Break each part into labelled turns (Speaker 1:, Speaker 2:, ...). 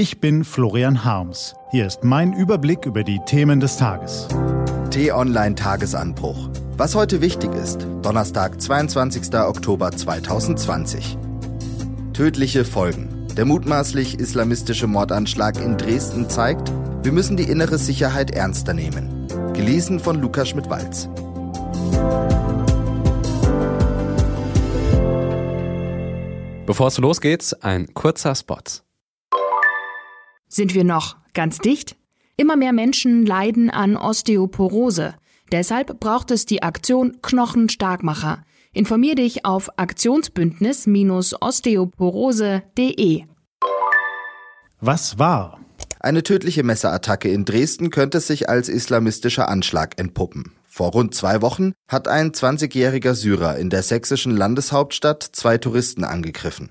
Speaker 1: Ich bin Florian Harms. Hier ist mein Überblick über die Themen des Tages.
Speaker 2: T-Online Tagesanbruch. Was heute wichtig ist. Donnerstag, 22. Oktober 2020. Tödliche Folgen. Der mutmaßlich islamistische Mordanschlag in Dresden zeigt, wir müssen die innere Sicherheit ernster nehmen. Gelesen von Lukas Schmidt-Walz.
Speaker 3: Bevor es losgeht, ein kurzer Spot.
Speaker 4: Sind wir noch ganz dicht? Immer mehr Menschen leiden an Osteoporose. Deshalb braucht es die Aktion Knochenstarkmacher. Informier dich auf Aktionsbündnis-osteoporose.de.
Speaker 1: Was war?
Speaker 2: Eine tödliche Messerattacke in Dresden könnte sich als islamistischer Anschlag entpuppen. Vor rund zwei Wochen hat ein 20-jähriger Syrer in der sächsischen Landeshauptstadt zwei Touristen angegriffen.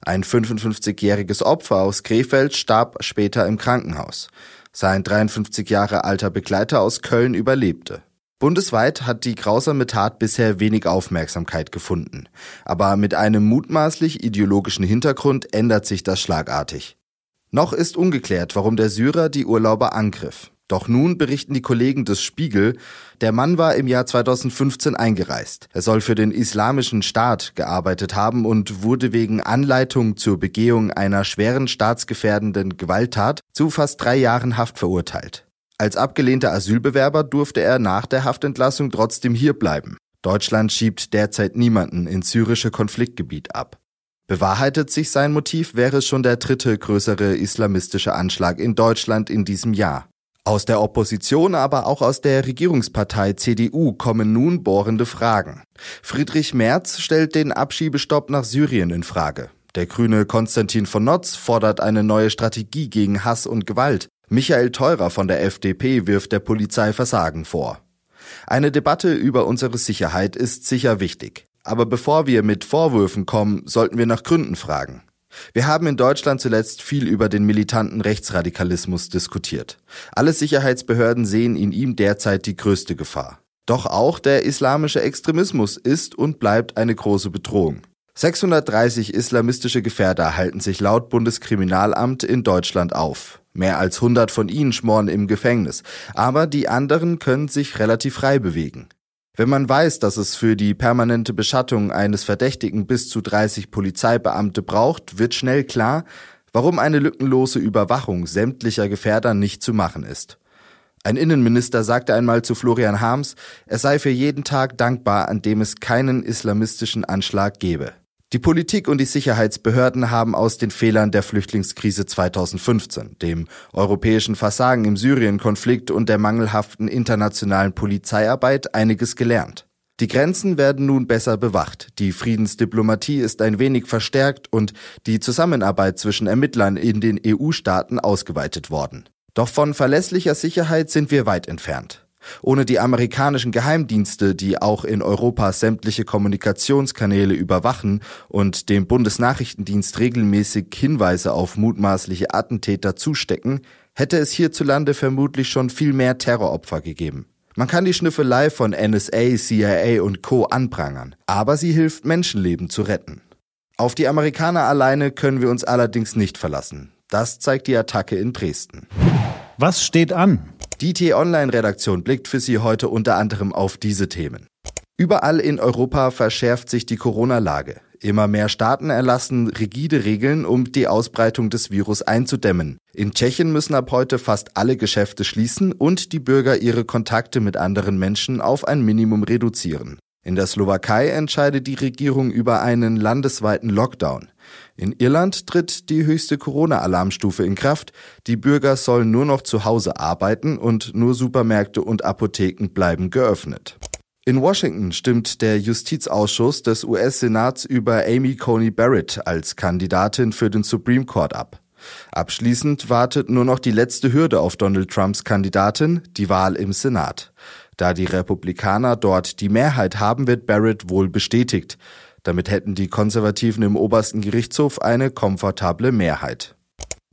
Speaker 2: Ein 55-jähriges Opfer aus Krefeld starb später im Krankenhaus. Sein 53 Jahre alter Begleiter aus Köln überlebte. Bundesweit hat die grausame Tat bisher wenig Aufmerksamkeit gefunden. Aber mit einem mutmaßlich ideologischen Hintergrund ändert sich das schlagartig. Noch ist ungeklärt, warum der Syrer die Urlauber angriff. Doch nun berichten die Kollegen des Spiegel, der Mann war im Jahr 2015 eingereist. Er soll für den Islamischen Staat gearbeitet haben und wurde wegen Anleitung zur Begehung einer schweren staatsgefährdenden Gewalttat zu fast drei Jahren Haft verurteilt. Als abgelehnter Asylbewerber durfte er nach der Haftentlassung trotzdem hierbleiben. Deutschland schiebt derzeit niemanden ins syrische Konfliktgebiet ab. Bewahrheitet sich sein Motiv, wäre es schon der dritte größere islamistische Anschlag in Deutschland in diesem Jahr. Aus der Opposition, aber auch aus der Regierungspartei CDU kommen nun bohrende Fragen. Friedrich Merz stellt den Abschiebestopp nach Syrien in Frage. Der grüne Konstantin von Notz fordert eine neue Strategie gegen Hass und Gewalt. Michael Theurer von der FDP wirft der Polizei Versagen vor. Eine Debatte über unsere Sicherheit ist sicher wichtig. Aber bevor wir mit Vorwürfen kommen, sollten wir nach Gründen fragen. Wir haben in Deutschland zuletzt viel über den militanten Rechtsradikalismus diskutiert. Alle Sicherheitsbehörden sehen in ihm derzeit die größte Gefahr. Doch auch der islamische Extremismus ist und bleibt eine große Bedrohung. 630 islamistische Gefährder halten sich laut Bundeskriminalamt in Deutschland auf. Mehr als 100 von ihnen schmoren im Gefängnis, aber die anderen können sich relativ frei bewegen. Wenn man weiß, dass es für die permanente Beschattung eines Verdächtigen bis zu 30 Polizeibeamte braucht, wird schnell klar, warum eine lückenlose Überwachung sämtlicher Gefährder nicht zu machen ist. Ein Innenminister sagte einmal zu Florian Harms, er sei für jeden Tag dankbar, an dem es keinen islamistischen Anschlag gebe. Die Politik und die Sicherheitsbehörden haben aus den Fehlern der Flüchtlingskrise 2015, dem europäischen Versagen im Syrien-Konflikt und der mangelhaften internationalen Polizeiarbeit einiges gelernt. Die Grenzen werden nun besser bewacht, die Friedensdiplomatie ist ein wenig verstärkt und die Zusammenarbeit zwischen Ermittlern in den EU-Staaten ausgeweitet worden. Doch von verlässlicher Sicherheit sind wir weit entfernt. Ohne die amerikanischen Geheimdienste, die auch in Europa sämtliche Kommunikationskanäle überwachen und dem Bundesnachrichtendienst regelmäßig Hinweise auf mutmaßliche Attentäter zustecken, hätte es hierzulande vermutlich schon viel mehr Terroropfer gegeben. Man kann die Schnüffelei von NSA, CIA und Co. anprangern, aber sie hilft Menschenleben zu retten. Auf die Amerikaner alleine können wir uns allerdings nicht verlassen. Das zeigt die Attacke in Dresden.
Speaker 1: Was steht an?
Speaker 2: Die T-Online-Redaktion blickt für Sie heute unter anderem auf diese Themen. Überall in Europa verschärft sich die Corona-Lage. Immer mehr Staaten erlassen rigide Regeln, um die Ausbreitung des Virus einzudämmen. In Tschechien müssen ab heute fast alle Geschäfte schließen und die Bürger ihre Kontakte mit anderen Menschen auf ein Minimum reduzieren. In der Slowakei entscheidet die Regierung über einen landesweiten Lockdown. In Irland tritt die höchste Corona-Alarmstufe in Kraft. Die Bürger sollen nur noch zu Hause arbeiten und nur Supermärkte und Apotheken bleiben geöffnet. In Washington stimmt der Justizausschuss des US-Senats über Amy Coney Barrett als Kandidatin für den Supreme Court ab. Abschließend wartet nur noch die letzte Hürde auf Donald Trumps Kandidatin, die Wahl im Senat. Da die Republikaner dort die Mehrheit haben, wird Barrett wohl bestätigt. Damit hätten die Konservativen im obersten Gerichtshof eine komfortable Mehrheit.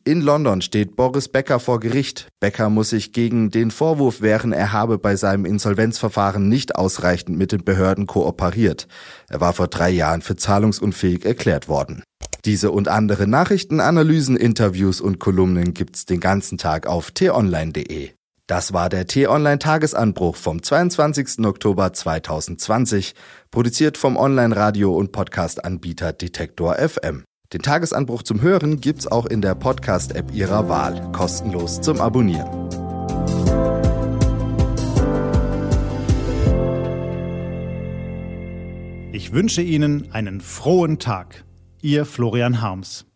Speaker 2: In London steht Boris Becker vor Gericht. Becker muss sich gegen den Vorwurf wehren, er habe bei seinem Insolvenzverfahren nicht ausreichend mit den Behörden kooperiert. Er war vor drei Jahren für zahlungsunfähig erklärt worden. Diese und andere Nachrichten, Analysen, Interviews und Kolumnen gibt's den ganzen Tag auf t-online.de. Das war der T-Online Tagesanbruch vom 22. Oktober 2020, produziert vom Online-Radio- und Podcast-Anbieter Detektor FM. Den Tagesanbruch zum Hören gibt's auch in der Podcast-App Ihrer Wahl, kostenlos zum Abonnieren.
Speaker 1: Ich wünsche Ihnen einen frohen Tag. Ihr Florian Harms.